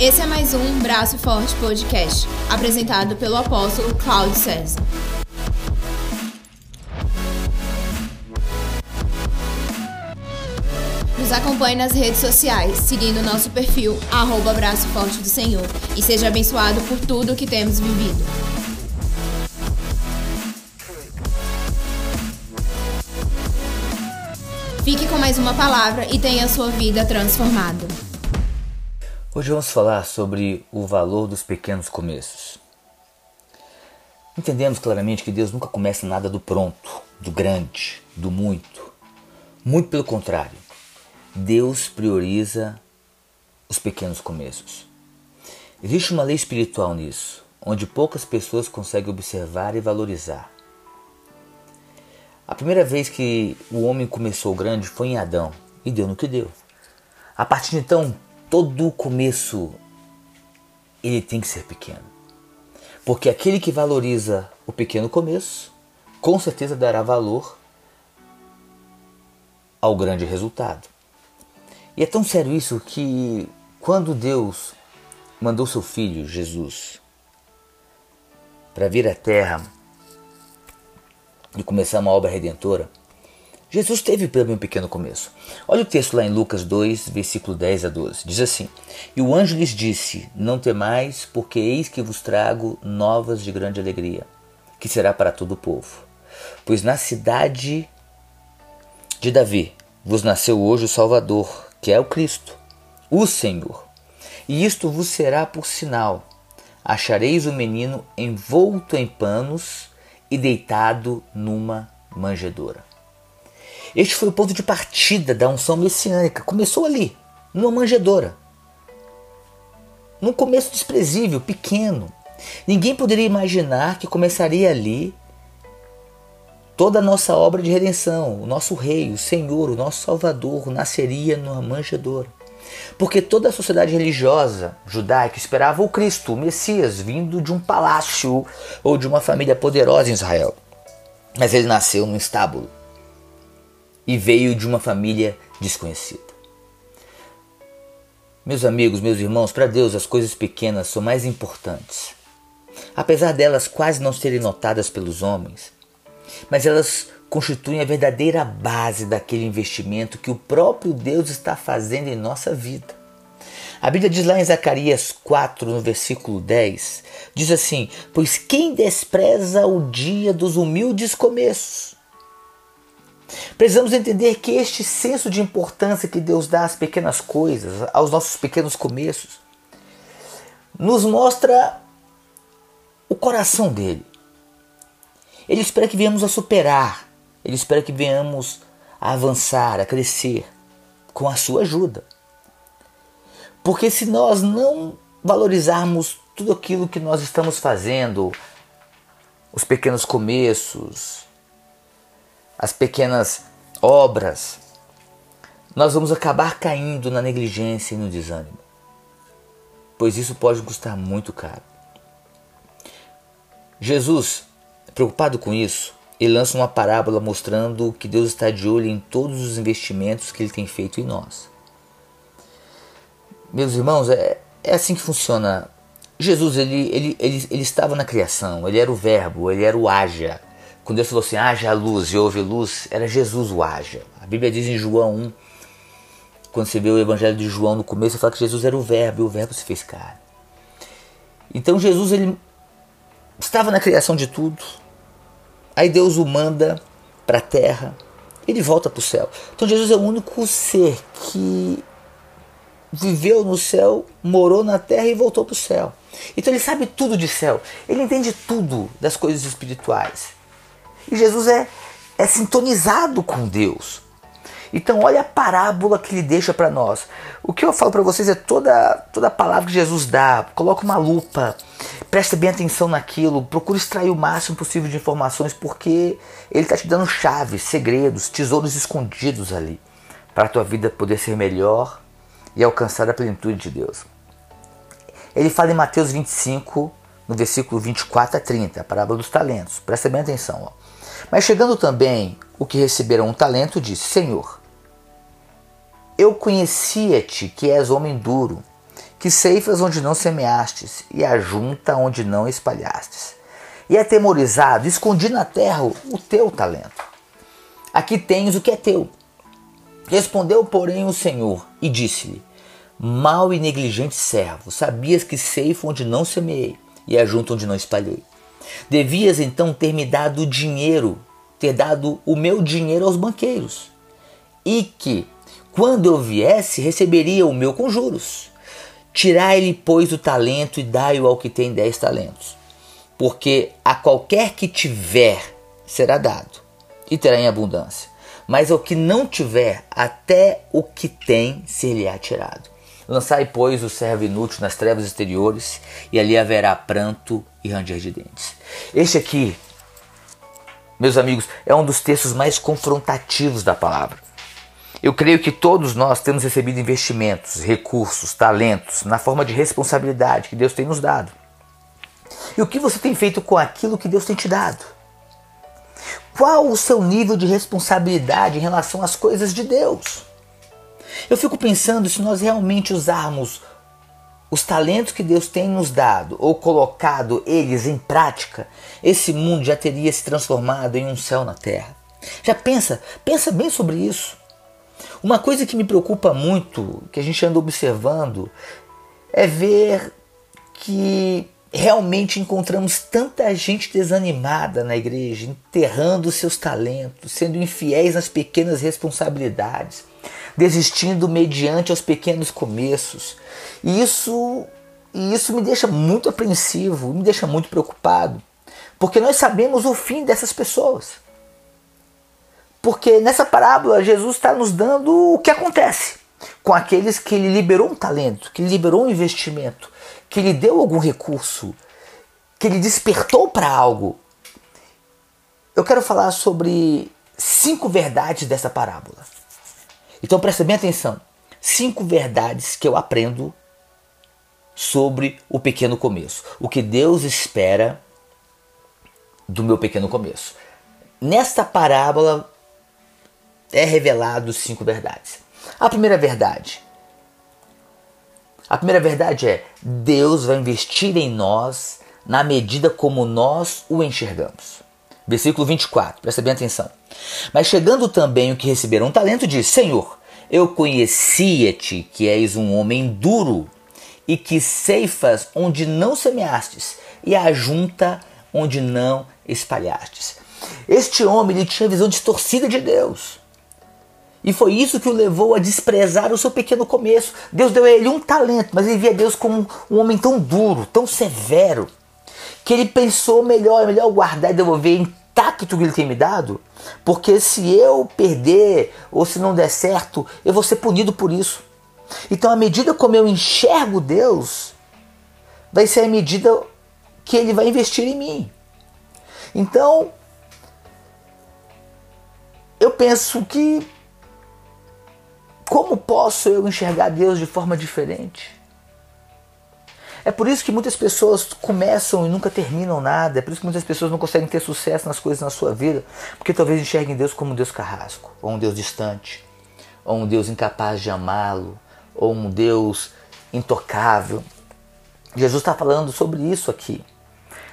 Esse é mais um Braço Forte Podcast, apresentado pelo apóstolo Cláudio César. Nos acompanhe nas redes sociais, seguindo nosso perfil, arroba Braço Forte do Senhor, e seja abençoado por tudo que temos vivido. Fique com mais uma palavra e tenha sua vida transformada. Hoje vamos falar sobre o valor dos pequenos começos. Entendemos claramente que Deus nunca começa nada do pronto, do grande, do muito. Muito pelo contrário, Deus prioriza os pequenos começos. Existe uma lei espiritual nisso, onde poucas pessoas conseguem observar e valorizar. A primeira vez que o homem começou grande foi em Adão e deu no que deu. A partir de então, todo começo ele tem que ser pequeno. Porque aquele que valoriza o pequeno começo, com certeza dará valor ao grande resultado. E é tão sério isso que quando Deus mandou seu filho Jesus para vir à terra de começar uma obra redentora, Jesus teve também um pequeno começo. Olha o texto lá em Lucas 2, versículo 10 a 12. Diz assim: E o anjo lhes disse: Não temais, porque eis que vos trago novas de grande alegria, que será para todo o povo. Pois na cidade de Davi vos nasceu hoje o Salvador, que é o Cristo, o Senhor. E isto vos será por sinal: achareis o menino envolto em panos e deitado numa manjedoura. Este foi o ponto de partida da unção messiânica. Começou ali, numa manjedoura. Num começo desprezível, pequeno. Ninguém poderia imaginar que começaria ali toda a nossa obra de redenção. O nosso rei, o Senhor, o nosso Salvador nasceria numa manjedoura. Porque toda a sociedade religiosa judaica esperava o Cristo, o Messias, vindo de um palácio ou de uma família poderosa em Israel. Mas ele nasceu num estábulo e veio de uma família desconhecida. Meus amigos, meus irmãos, para Deus as coisas pequenas são mais importantes. Apesar delas quase não serem notadas pelos homens, mas elas constituem a verdadeira base daquele investimento que o próprio Deus está fazendo em nossa vida. A Bíblia diz lá em Zacarias 4, no versículo 10, diz assim: Pois quem despreza o dia dos humildes começos? Precisamos entender que este senso de importância que Deus dá às pequenas coisas, aos nossos pequenos começos, nos mostra o coração dele. Ele espera que venhamos a superar ele espera que venhamos a avançar, a crescer com a sua ajuda. Porque se nós não valorizarmos tudo aquilo que nós estamos fazendo, os pequenos começos, as pequenas obras, nós vamos acabar caindo na negligência e no desânimo. Pois isso pode custar muito caro. Jesus, preocupado com isso, ele lança uma parábola mostrando que Deus está de olho em todos os investimentos que ele tem feito em nós. Meus irmãos, é, é assim que funciona. Jesus, ele, ele, ele, ele estava na criação, ele era o verbo, ele era o haja. Quando Deus falou assim, haja luz e houve luz, era Jesus o haja. A Bíblia diz em João 1, quando você vê o evangelho de João no começo, fala que Jesus era o verbo e o verbo se fez carne. Então Jesus, ele estava na criação de tudo, Aí Deus o manda para a terra, ele volta para o céu. Então Jesus é o único ser que viveu no céu, morou na terra e voltou para o céu. Então ele sabe tudo de céu, ele entende tudo das coisas espirituais. E Jesus é, é sintonizado com Deus. Então olha a parábola que ele deixa para nós. O que eu falo para vocês é toda toda a palavra que Jesus dá. Coloca uma lupa, presta bem atenção naquilo, procura extrair o máximo possível de informações porque ele está te dando chaves, segredos, tesouros escondidos ali para a tua vida poder ser melhor e alcançar a plenitude de Deus. Ele fala em Mateus 25, no versículo 24 a 30, a parábola dos talentos. Presta bem atenção. Ó. Mas chegando também o que receberam um talento, disse: Senhor, eu conhecia-te que és homem duro, que ceifas onde não semeastes e ajunta onde não espalhastes. E atemorizado, escondi na terra o teu talento. Aqui tens o que é teu. Respondeu, porém, o Senhor e disse-lhe: Mal e negligente servo, sabias que ceifo onde não semeei e ajunto onde não espalhei. Devias então ter me dado dinheiro, ter dado o meu dinheiro aos banqueiros, e que, quando eu viesse, receberia o meu com juros. Tirai-lhe, pois, o talento e dai-o ao que tem dez talentos. Porque a qualquer que tiver será dado, e terá em abundância. Mas ao que não tiver, até o que tem ser-lhe-á tirado. Lançai, pois, o servo inútil nas trevas exteriores, e ali haverá pranto e ranger de dentes. Este aqui, meus amigos, é um dos textos mais confrontativos da palavra. Eu creio que todos nós temos recebido investimentos, recursos, talentos, na forma de responsabilidade que Deus tem nos dado. E o que você tem feito com aquilo que Deus tem te dado? Qual o seu nível de responsabilidade em relação às coisas de Deus? Eu fico pensando se nós realmente usarmos os talentos que Deus tem nos dado ou colocado eles em prática, esse mundo já teria se transformado em um céu na terra. Já pensa, pensa bem sobre isso. Uma coisa que me preocupa muito, que a gente anda observando, é ver que realmente encontramos tanta gente desanimada na igreja, enterrando seus talentos, sendo infiéis nas pequenas responsabilidades, desistindo mediante aos pequenos começos. E isso, e isso me deixa muito apreensivo, me deixa muito preocupado, porque nós sabemos o fim dessas pessoas. Porque nessa parábola Jesus está nos dando o que acontece com aqueles que ele liberou um talento, que ele liberou um investimento, que ele deu algum recurso, que ele despertou para algo. Eu quero falar sobre cinco verdades dessa parábola. Então presta bem atenção. Cinco verdades que eu aprendo sobre o pequeno começo. O que Deus espera do meu pequeno começo. Nesta parábola é revelado cinco verdades. A primeira verdade. A primeira verdade é: Deus vai investir em nós na medida como nós o enxergamos. Versículo 24, presta bem atenção. Mas chegando também o que receberam um talento, diz: Senhor, eu conhecia-te que és um homem duro e que ceifas onde não semeastes e ajunta onde não espalhastes. Este homem ele tinha visão distorcida de Deus. E foi isso que o levou a desprezar o seu pequeno começo. Deus deu a ele um talento, mas ele via Deus como um homem tão duro, tão severo, que ele pensou melhor, é melhor guardar e devolver intacto o que ele tem me dado, porque se eu perder ou se não der certo, eu vou ser punido por isso. Então, à medida como eu enxergo Deus, vai ser a medida que ele vai investir em mim. Então, eu penso que como posso eu enxergar Deus de forma diferente? É por isso que muitas pessoas começam e nunca terminam nada. É por isso que muitas pessoas não conseguem ter sucesso nas coisas na sua vida, porque talvez enxerguem Deus como um Deus carrasco, ou um Deus distante, ou um Deus incapaz de amá-lo, ou um Deus intocável. Jesus está falando sobre isso aqui.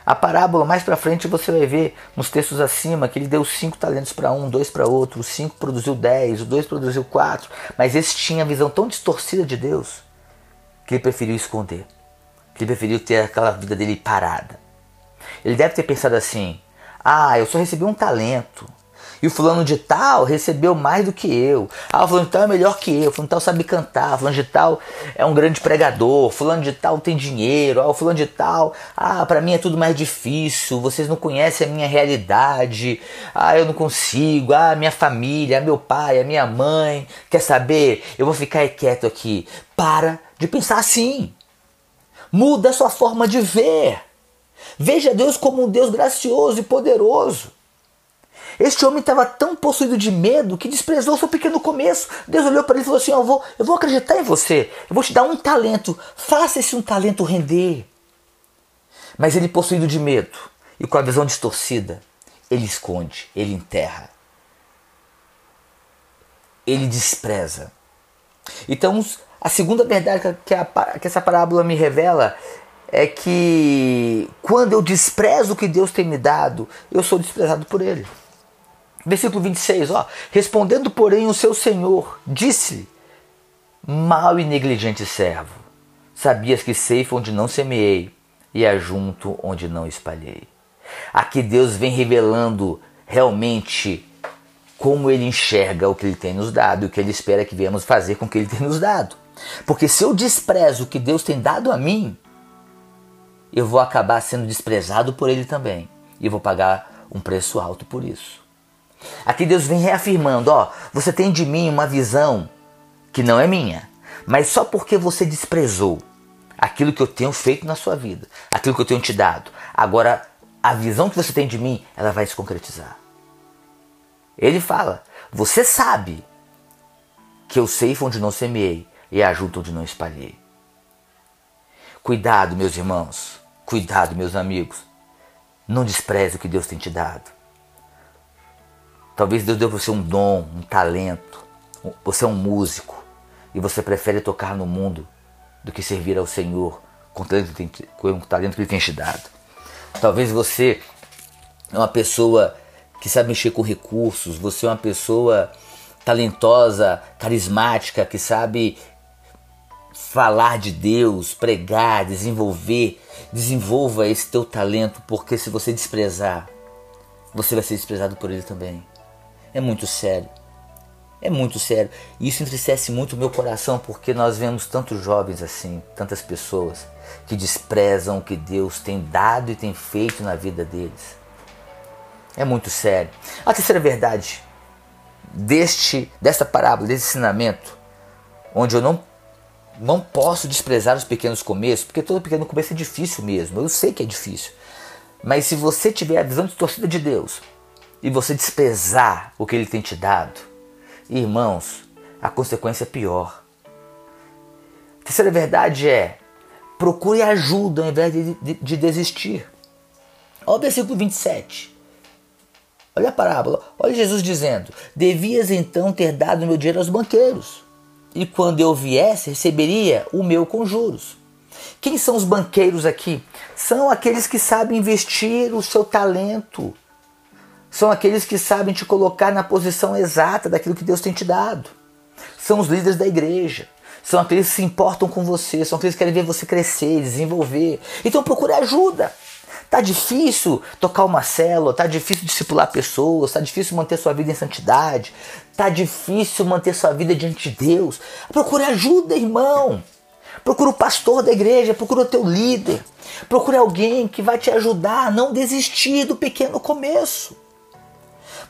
A parábola mais para frente você vai ver nos textos acima que ele deu cinco talentos para um, dois para outro, o cinco produziu dez, o dois produziu quatro, mas esse tinha a visão tão distorcida de Deus que ele preferiu esconder, ele preferiu ter aquela vida dele parada. Ele deve ter pensado assim: ah, eu só recebi um talento, e o fulano de tal recebeu mais do que eu. Ah, o fulano de tal é melhor que eu. O fulano de tal sabe cantar. O fulano de tal é um grande pregador. O fulano de tal tem dinheiro. Ah, o fulano de tal. Ah, para mim é tudo mais difícil. Vocês não conhecem a minha realidade. Ah, eu não consigo. Ah, minha família, meu pai, a minha mãe. Quer saber? Eu vou ficar quieto aqui. Para de pensar assim. Muda a sua forma de ver. Veja Deus como um Deus gracioso e poderoso. Este homem estava tão possuído de medo que desprezou seu pequeno começo. Deus olhou para ele e falou assim: eu vou, eu vou acreditar em você, eu vou te dar um talento, faça esse um talento render. Mas ele, possuído de medo e com a visão distorcida, ele esconde, ele enterra, ele despreza. Então, a segunda verdade que, a, que essa parábola me revela é que quando eu desprezo o que Deus tem me dado, eu sou desprezado por Ele. Versículo 26, ó. Respondendo, porém, o seu senhor disse: Mal e negligente servo, sabias que ceifo onde não semeei e ajunto onde não espalhei. Aqui Deus vem revelando realmente como ele enxerga o que ele tem nos dado e o que ele espera que venhamos fazer com o que ele tem nos dado. Porque se eu desprezo o que Deus tem dado a mim, eu vou acabar sendo desprezado por ele também e vou pagar um preço alto por isso. Aqui Deus vem reafirmando, ó, você tem de mim uma visão que não é minha, mas só porque você desprezou aquilo que eu tenho feito na sua vida, aquilo que eu tenho te dado. Agora, a visão que você tem de mim, ela vai se concretizar. Ele fala: Você sabe que eu sei onde não semeei e ajudo onde não espalhei. Cuidado, meus irmãos. Cuidado, meus amigos. Não despreze o que Deus tem te dado. Talvez Deus deu você um dom, um talento. Você é um músico e você prefere tocar no mundo do que servir ao Senhor com o talento que Ele tem te dado. Talvez você é uma pessoa que sabe mexer com recursos, você é uma pessoa talentosa, carismática, que sabe falar de Deus, pregar, desenvolver. Desenvolva esse teu talento, porque se você desprezar, você vai ser desprezado por ele também. É muito sério. É muito sério. E isso entristece muito o meu coração, porque nós vemos tantos jovens assim, tantas pessoas que desprezam o que Deus tem dado e tem feito na vida deles. É muito sério. A terceira verdade deste desta parábola, desse ensinamento, onde eu não não posso desprezar os pequenos começos, porque todo pequeno começo é difícil mesmo. Eu sei que é difícil. Mas se você tiver a visão distorcida de Deus e você desprezar o que ele tem te dado, irmãos, a consequência é pior. A terceira verdade é: procure ajuda ao invés de, de, de desistir. Olha o versículo 27. Olha a parábola. Olha Jesus dizendo: Devias então ter dado meu dinheiro aos banqueiros, e quando eu viesse, receberia o meu com juros. Quem são os banqueiros aqui? São aqueles que sabem investir o seu talento. São aqueles que sabem te colocar na posição exata daquilo que Deus tem te dado. São os líderes da igreja. São aqueles que se importam com você, são aqueles que querem ver você crescer, desenvolver. Então procure ajuda. Tá difícil tocar uma célula, tá difícil discipular pessoas, tá difícil manter sua vida em santidade, tá difícil manter sua vida diante de Deus. Procure ajuda, irmão. Procure o pastor da igreja, procure o teu líder. Procure alguém que vai te ajudar a não desistir do pequeno começo.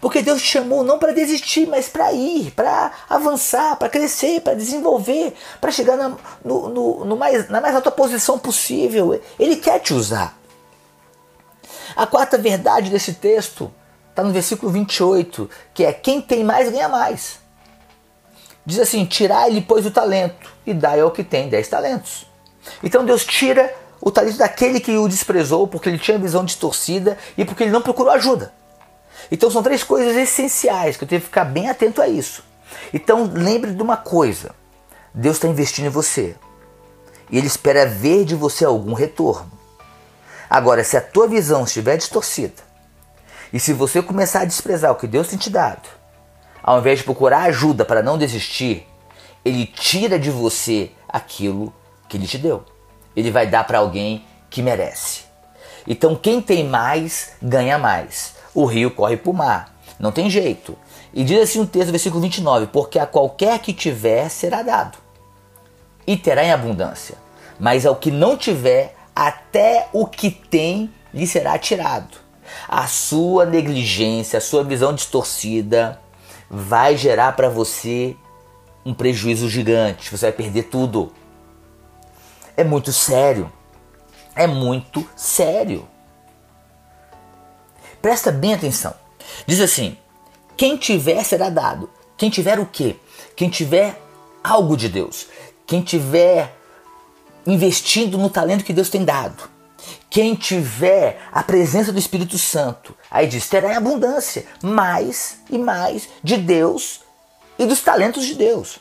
Porque Deus te chamou não para desistir, mas para ir, para avançar, para crescer, para desenvolver, para chegar na, no, no, no mais, na mais alta posição possível. Ele quer te usar. A quarta verdade desse texto está no versículo 28, que é: quem tem mais ganha mais. Diz assim: tirai-lhe, pois, o talento, e dai ao que tem dez talentos. Então Deus tira o talento daquele que o desprezou, porque ele tinha visão distorcida e porque ele não procurou ajuda. Então são três coisas essenciais que eu tenho que ficar bem atento a isso. Então lembre de uma coisa: Deus está investindo em você e Ele espera ver de você algum retorno. Agora, se a tua visão estiver distorcida, e se você começar a desprezar o que Deus tem te dado, ao invés de procurar ajuda para não desistir, ele tira de você aquilo que ele te deu. Ele vai dar para alguém que merece. Então, quem tem mais, ganha mais. O rio corre para o mar. Não tem jeito. E diz assim o texto, versículo 29: Porque a qualquer que tiver será dado, e terá em abundância. Mas ao que não tiver, até o que tem lhe será tirado. A sua negligência, a sua visão distorcida vai gerar para você um prejuízo gigante. Você vai perder tudo. É muito sério. É muito sério. Presta bem atenção. Diz assim: quem tiver será dado. Quem tiver o quê? Quem tiver algo de Deus. Quem tiver investindo no talento que Deus tem dado. Quem tiver a presença do Espírito Santo, aí diz, terá em abundância mais e mais de Deus e dos talentos de Deus.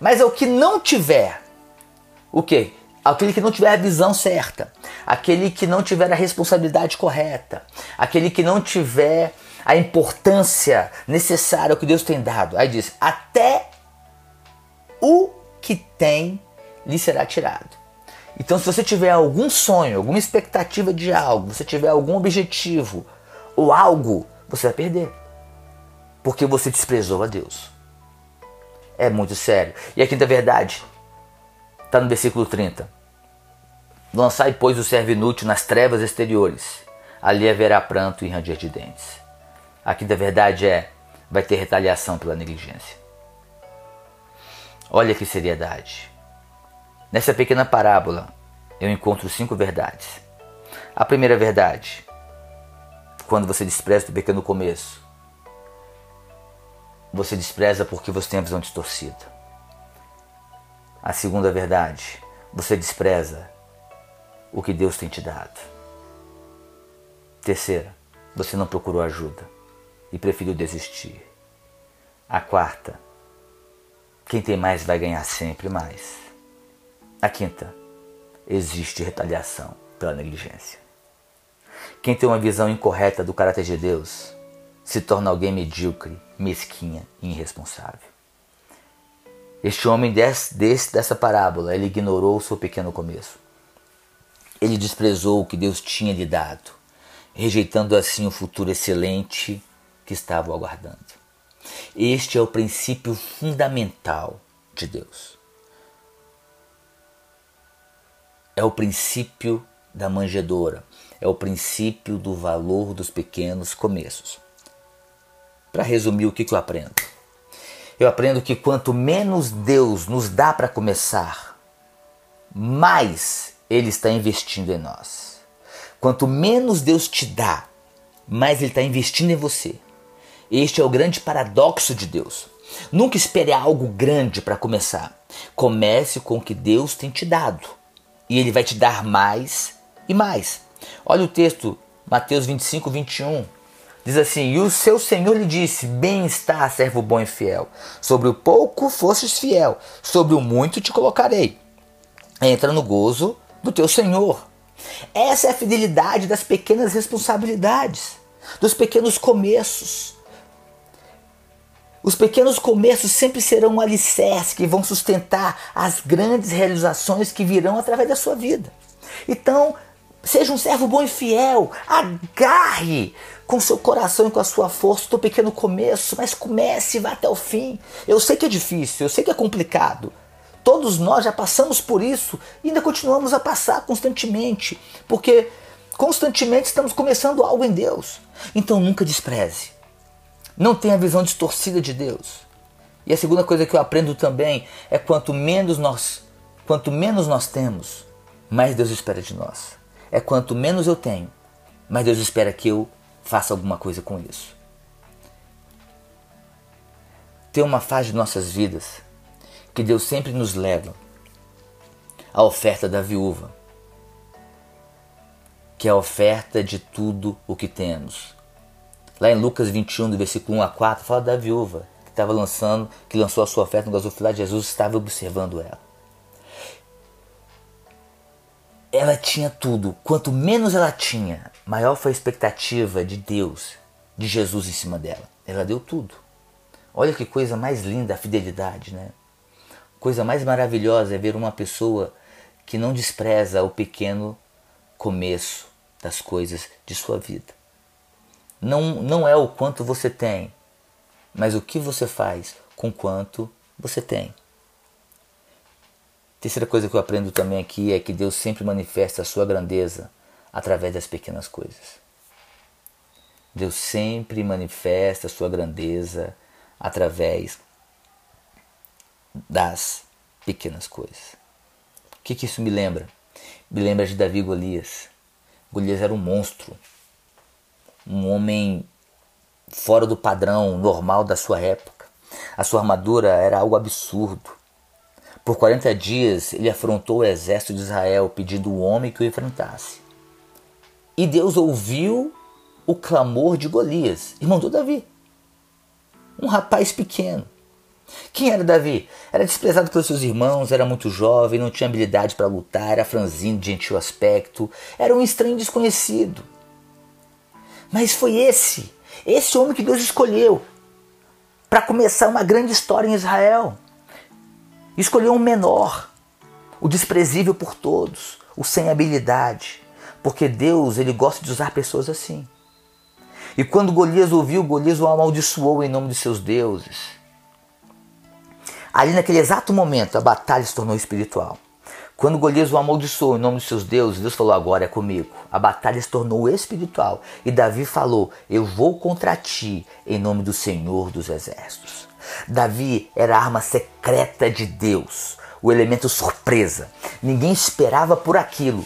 Mas ao que não tiver, o quê? Aquele que não tiver a visão certa, aquele que não tiver a responsabilidade correta, aquele que não tiver a importância necessária que Deus tem dado. Aí diz: até o que tem lhe será tirado. Então, se você tiver algum sonho, alguma expectativa de algo, você tiver algum objetivo ou algo, você vai perder. Porque você desprezou a Deus. É muito sério. E a quinta verdade está no versículo 30. Lançai, pois, o servo inútil nas trevas exteriores. Ali haverá pranto e ranger de dentes. A quinta verdade é: vai ter retaliação pela negligência. Olha que seriedade. Nessa pequena parábola, eu encontro cinco verdades. A primeira verdade, quando você despreza o pequeno começo, você despreza porque você tem a visão distorcida. A segunda verdade, você despreza o que Deus tem te dado. Terceira, você não procurou ajuda e preferiu desistir. A quarta, quem tem mais vai ganhar sempre mais. A quinta, existe retaliação pela negligência. Quem tem uma visão incorreta do caráter de Deus se torna alguém medíocre, mesquinha e irresponsável. Este homem desse, desse, dessa parábola, ele ignorou o seu pequeno começo. Ele desprezou o que Deus tinha lhe dado, rejeitando assim o futuro excelente que estava aguardando. Este é o princípio fundamental de Deus. É o princípio da manjedoura, é o princípio do valor dos pequenos começos. Para resumir, o que, que eu aprendo? Eu aprendo que quanto menos Deus nos dá para começar, mais Ele está investindo em nós. Quanto menos Deus te dá, mais Ele está investindo em você. Este é o grande paradoxo de Deus. Nunca espere algo grande para começar. Comece com o que Deus tem te dado e ele vai te dar mais e mais. Olha o texto, Mateus 25, 21. Diz assim: E o seu senhor lhe disse: Bem está, servo bom e fiel. Sobre o pouco fostes fiel, sobre o muito te colocarei. Entra no gozo do teu senhor. Essa é a fidelidade das pequenas responsabilidades, dos pequenos começos. Os pequenos começos sempre serão um alicerce que vão sustentar as grandes realizações que virão através da sua vida. Então, seja um servo bom e fiel, agarre com seu coração e com a sua força o teu pequeno começo, mas comece e vá até o fim. Eu sei que é difícil, eu sei que é complicado. Todos nós já passamos por isso e ainda continuamos a passar constantemente, porque constantemente estamos começando algo em Deus. Então nunca despreze não tem a visão distorcida de Deus. E a segunda coisa que eu aprendo também é quanto menos nós, quanto menos nós temos, mais Deus espera de nós. É quanto menos eu tenho, mais Deus espera que eu faça alguma coisa com isso. Tem uma fase de nossas vidas que Deus sempre nos leva à oferta da viúva, que é a oferta de tudo o que temos. Lá em Lucas 21, do versículo 1 a 4, fala da viúva que estava lançando, que lançou a sua oferta no gasofilar, Jesus estava observando ela. Ela tinha tudo. Quanto menos ela tinha, maior foi a expectativa de Deus, de Jesus em cima dela. Ela deu tudo. Olha que coisa mais linda a fidelidade, né? Coisa mais maravilhosa é ver uma pessoa que não despreza o pequeno começo das coisas de sua vida não, não é o quanto você tem, mas o que você faz com quanto você tem. Terceira coisa que eu aprendo também aqui é que Deus sempre manifesta a sua grandeza através das pequenas coisas. Deus sempre manifesta a sua grandeza através das pequenas coisas. O que, que isso me lembra? Me lembra de Davi e Golias. Golias era um monstro, um homem fora do padrão normal da sua época. A sua armadura era algo absurdo. Por 40 dias ele afrontou o exército de Israel pedindo o homem que o enfrentasse. E Deus ouviu o clamor de Golias e mandou Davi, um rapaz pequeno, Quem era Davi? Era desprezado pelos seus irmãos, era muito jovem, não tinha habilidade para lutar, era franzino, de gentil aspecto, era um estranho desconhecido. Mas foi esse, esse homem que Deus escolheu para começar uma grande história em Israel. Escolheu um menor, o desprezível por todos, o sem habilidade, porque Deus ele gosta de usar pessoas assim. E quando Golias ouviu, Golias o amaldiçoou em nome de seus deuses. Ali naquele exato momento, a batalha se tornou espiritual. Quando Golias o amaldiçoou em nome de seus deuses, Deus falou: Agora é comigo. A batalha se tornou espiritual. E Davi falou: Eu vou contra ti em nome do Senhor dos Exércitos. Davi era a arma secreta de Deus, o elemento surpresa. Ninguém esperava por aquilo.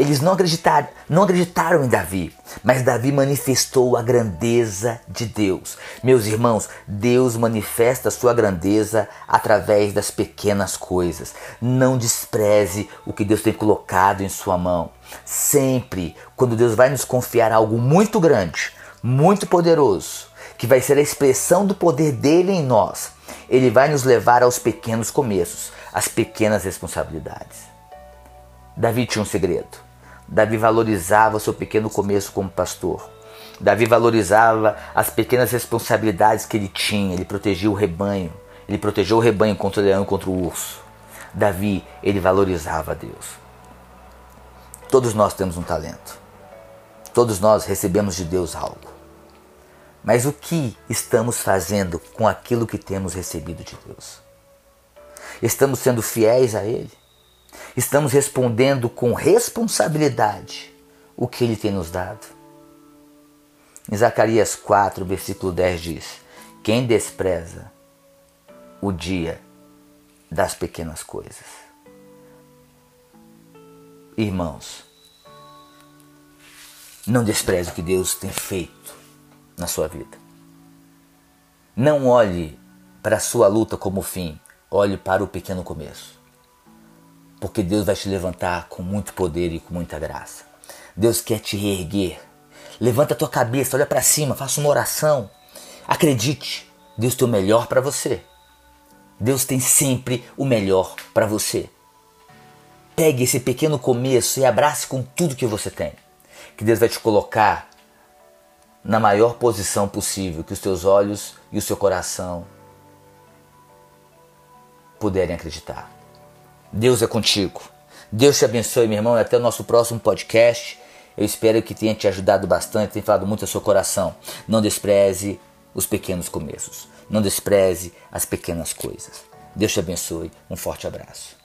Eles não acreditaram, não acreditaram em Davi, mas Davi manifestou a grandeza de Deus. Meus irmãos, Deus manifesta a sua grandeza através das pequenas coisas. Não despreze o que Deus tem colocado em sua mão. Sempre, quando Deus vai nos confiar algo muito grande, muito poderoso, que vai ser a expressão do poder dele em nós, ele vai nos levar aos pequenos começos, às pequenas responsabilidades. Davi tinha um segredo. Davi valorizava seu pequeno começo como pastor. Davi valorizava as pequenas responsabilidades que ele tinha. Ele protegia o rebanho. Ele protegeu o rebanho contra o leão e contra o urso. Davi, ele valorizava Deus. Todos nós temos um talento. Todos nós recebemos de Deus algo. Mas o que estamos fazendo com aquilo que temos recebido de Deus? Estamos sendo fiéis a Ele? Estamos respondendo com responsabilidade o que Ele tem nos dado. Em Zacarias 4, versículo 10 diz: Quem despreza o dia das pequenas coisas. Irmãos, não despreze o que Deus tem feito na sua vida. Não olhe para a sua luta como fim, olhe para o pequeno começo porque Deus vai te levantar com muito poder e com muita graça. Deus quer te reerguer. Levanta a tua cabeça, olha para cima, faça uma oração. Acredite, Deus tem o melhor para você. Deus tem sempre o melhor para você. Pegue esse pequeno começo e abrace com tudo que você tem. Que Deus vai te colocar na maior posição possível que os teus olhos e o seu coração puderem acreditar. Deus é contigo. Deus te abençoe, meu irmão, e até o nosso próximo podcast. Eu espero que tenha te ajudado bastante, tenha falado muito ao seu coração. Não despreze os pequenos começos. Não despreze as pequenas coisas. Deus te abençoe. Um forte abraço.